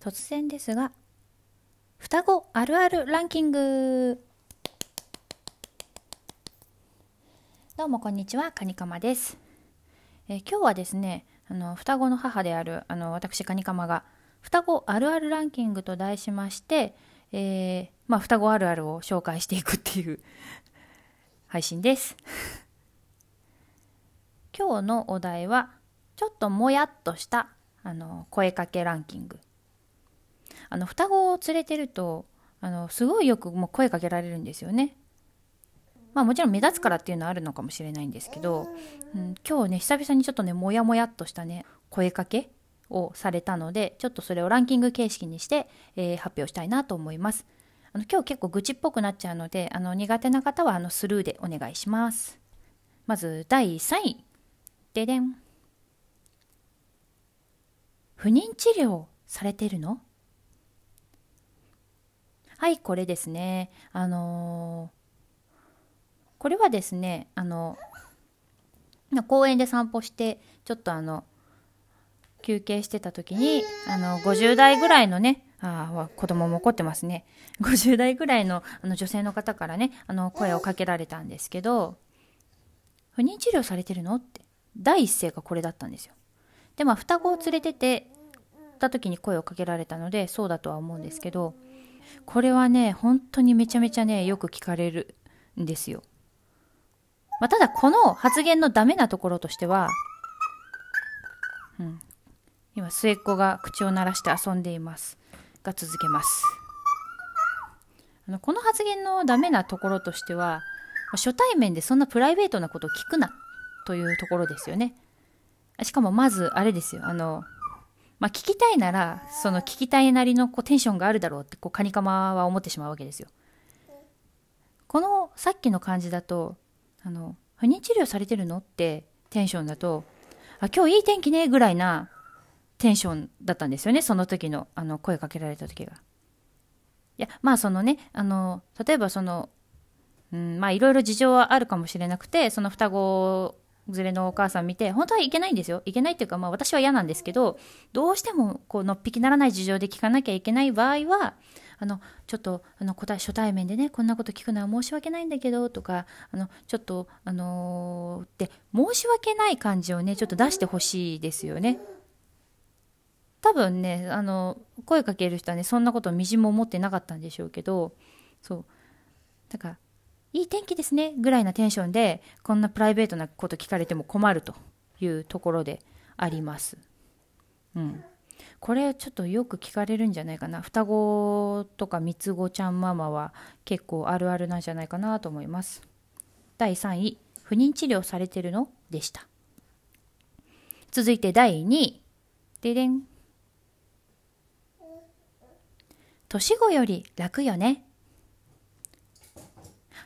突然ですが双子あるあるランキング。どうもこんにちはカニカマです、えー今日はですねあの双子の母であるあの私カニカマが双子あるあるランキングと題しまして、えーまあ、双子あるあるを紹介していくっていう 配信です。今日のお題はちょっともやっとしたあの声かけランキング。あの双子を連れてるとあのすごいよくもう声かけられるんですよね。まあもちろん目立つからっていうのはあるのかもしれないんですけど、うん、今日ね久々にちょっとねもやもやっとしたね声かけをされたのでちょっとそれをランキング形式にして、えー発表したいなと思います。あの今日結構愚痴っぽくなっちゃうのであの苦手な方はあのスルーでお願いします。まず第3位。ででん。不妊治療されてるの？はいこれですね。あのーこれはですねあの公園で散歩してちょっとあの休憩してた時にあの50代ぐらいのねあ子供も怒ってますね。50代ぐらいのあの女性の方からねあの声をかけられたんですけど「不妊治療されてるの?」って第一声がこれだったんですよ。でまあ双子を連れててた時に声をかけられたのでそうだとは思うんですけどこれはね本当にめちゃめちゃねよく聞かれるんですよ。まあ、ただこの発言のダメなところとしては、うん、今末っ子が口を鳴らして遊んでいます。が続けます。あのこの発言のダメなところとしてはまあ初対面でそんなプライベートなことを聞くなというところですよね。しかもまずあれですよ。あのまあ、聞きたいならその聞きたいなりのこうテンションがあるだろうってこうカニカマは思ってしまうわけですよこのさっきの感じだとあの不妊治療されてるの？ってテンションだとあ今日いい天気ねぐらいなテンションだったんですよねその時のあの声かけられた時が。いやまあそのねあの例えばその、うん、まあいろいろ事情はあるかもしれなくてその双子連れのお母さん見て本当はいけないんですよいけないっていうかまあ私は嫌なんですけどどうしてもこうのっぴきならない事情で聞かなきゃいけない場合はあのちょっとあの答え初対面でねこんなこと聞くのは申し訳ないんだけどとかあのちょっとあのーって申し訳ない感じをねちょっと出してほしいですよね。多分ねあの声かける人はねそんなことみじも思ってなかったんでしょうけどそうだから「いい天気ですね」ぐらいなテンションでこんなプライベートなこと聞かれても困るというところであります。うん。これちょっとよく聞かれるんじゃないかな。双子とか三つ子ちゃんママは結構あるあるなんじゃないかなと思います。第3位不妊治療されてるのでした。続いて第2位。ででん。年子より楽よね。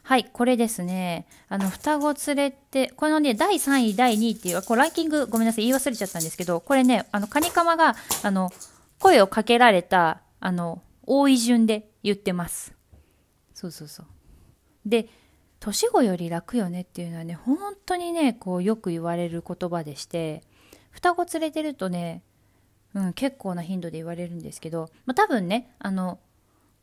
はい、これですね。あの、双子連れて、このね、第3位、第2位っていう、こうランキング、ごめんなさい、言い忘れちゃったんですけど、これね、あの、カニカマが、あの、声をかけられた、あの、多い順で言ってます。そうそうそう。で、年子より楽よねっていうのはね、本当にね、こう、よく言われる言葉でして、双子連れてるとね、うん、結構な頻度で言われるんですけど、まあ、多分ね、あの、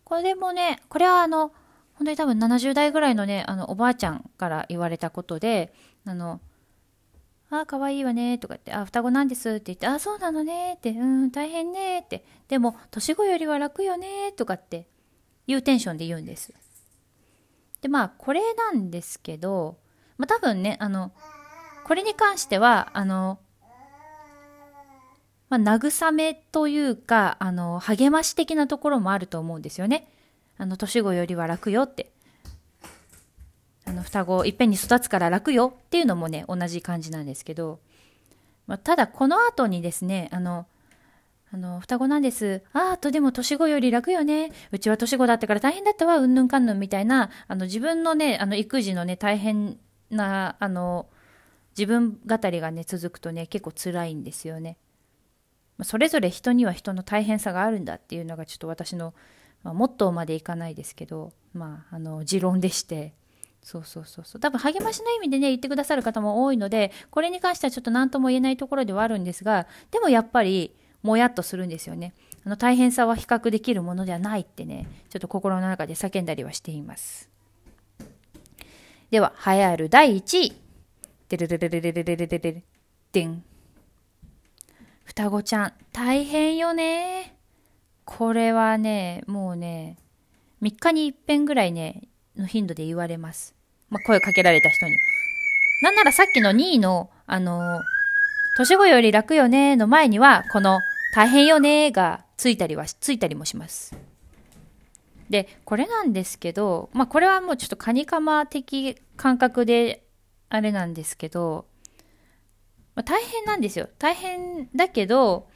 これもね、これはあの、本当に多分70代ぐらいのね、あの、おばあちゃんから言われたことで、あの、あ、可愛いわね、とか言って、あ、双子なんですって言って、あ、そうなのね、って、うん、大変ね、って、でも、年子よりは楽よね、とかって、いうテンションで言うんです。で、まあ、これなんですけど、まあ、多分ね、あの、これに関しては、あの、まあ、慰めというか、あの、励まし的なところもあると思うんですよね。あの、年子よりは楽よって。あの、双子いっぺんに育つから楽よっていうのもね、同じ感じなんですけど、まあ、ただこの後にですね、あの、あの、双子なんです。ああ、とでも年子より楽よね。うちは年子だったから大変だったわ、うんぬんかんぬんみたいな、あの、自分のね、あの、育児のね、大変な、あの、自分語りがね、続くとね、結構辛いんですよね。まそれぞれ人には人の大変さがあるんだっていうのがちょっと私の、まあ、モットーまでいかないですけど、まあ、あの持論でしてそうそうそうそう多分励ましの意味でね言ってくださる方も多いのでこれに関してはちょっと何とも言えないところではあるんですがでもやっぱりもやっとするんですよね。あの大変さは比較できるものではないってね、ちょっと心の中で叫んだりはしています。では、栄えある第1位。でるるるるるるるるるるでん。双子ちゃん、大変よね。これはね、もうね、3日に一遍ぐらいね、の頻度で言われます。まあ、声かけられた人に。なんならさっきの2位の、あのー、年子より楽よねの前には、この大変よねがついたりは、ついたりもします。で、これなんですけど、まあこれはもうちょっとカニカマ的感覚であれなんですけど、まあ、大変なんですよ。大変だけど、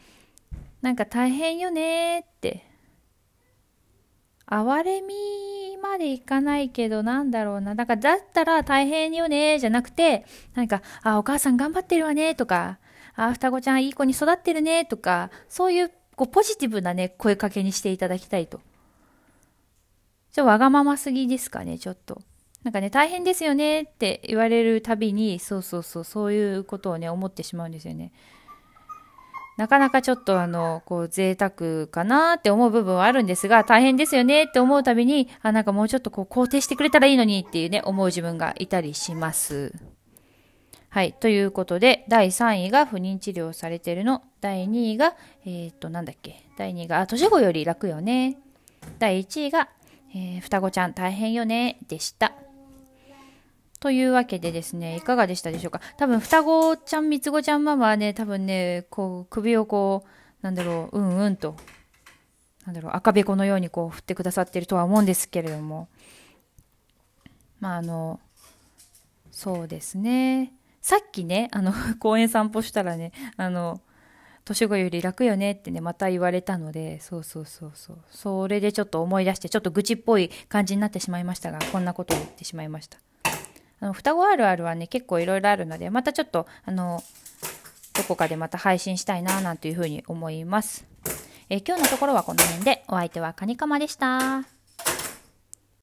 なんか大変よねって。哀れみまでいかないけど、なんだろうな。だから、だったら大変よね、じゃなくて、なんか、あ、お母さん頑張ってるわね、とか、あ、双子ちゃんいい子に育ってるね、とか、そういう、こう、ポジティブなね、声かけにしていただきたいと。ちょ、わがまますぎですかね、ちょっと。なんかね、大変ですよねって言われるたびに、そうそうそう、そういうことをね、思ってしまうんですよね。なかなかちょっとあの、こう贅沢かなって思う部分はあるんですが、大変ですよねって思うたびに、あ、なんかもうちょっとこう肯定してくれたらいいのにっていうね、思う自分がいたりします。はい。ということで、第3位が不妊治療されてるの。第2位が、えっ、ー、と、なんだっけ。第2位が、あ、年子より楽よね。第1位が、えー、双子ちゃん大変よね。でした。というわけでですね、いかがでしたでしょうか？多分、双子ちゃん、三つ子ちゃんママはね、多分ね、こう、首をこう、なんだろう、うんうんと、なんだろう、赤べこのようにこう、振ってくださってるとは思うんですけれども、まあ、あの、そうですね。さっきね、あの、公園散歩したらね、あの、年子より楽よねってね、また言われたので、そうそうそうそう。それでちょっと思い出して、ちょっと愚痴っぽい感じになってしまいましたが、こんなことを言ってしまいました。あの双子あるあるはね結構いろいろあるのでまたちょっとあのどこかでまた配信したいななんていうふうに思います、えー、今日のところはこの辺でお相手はカニカマでした。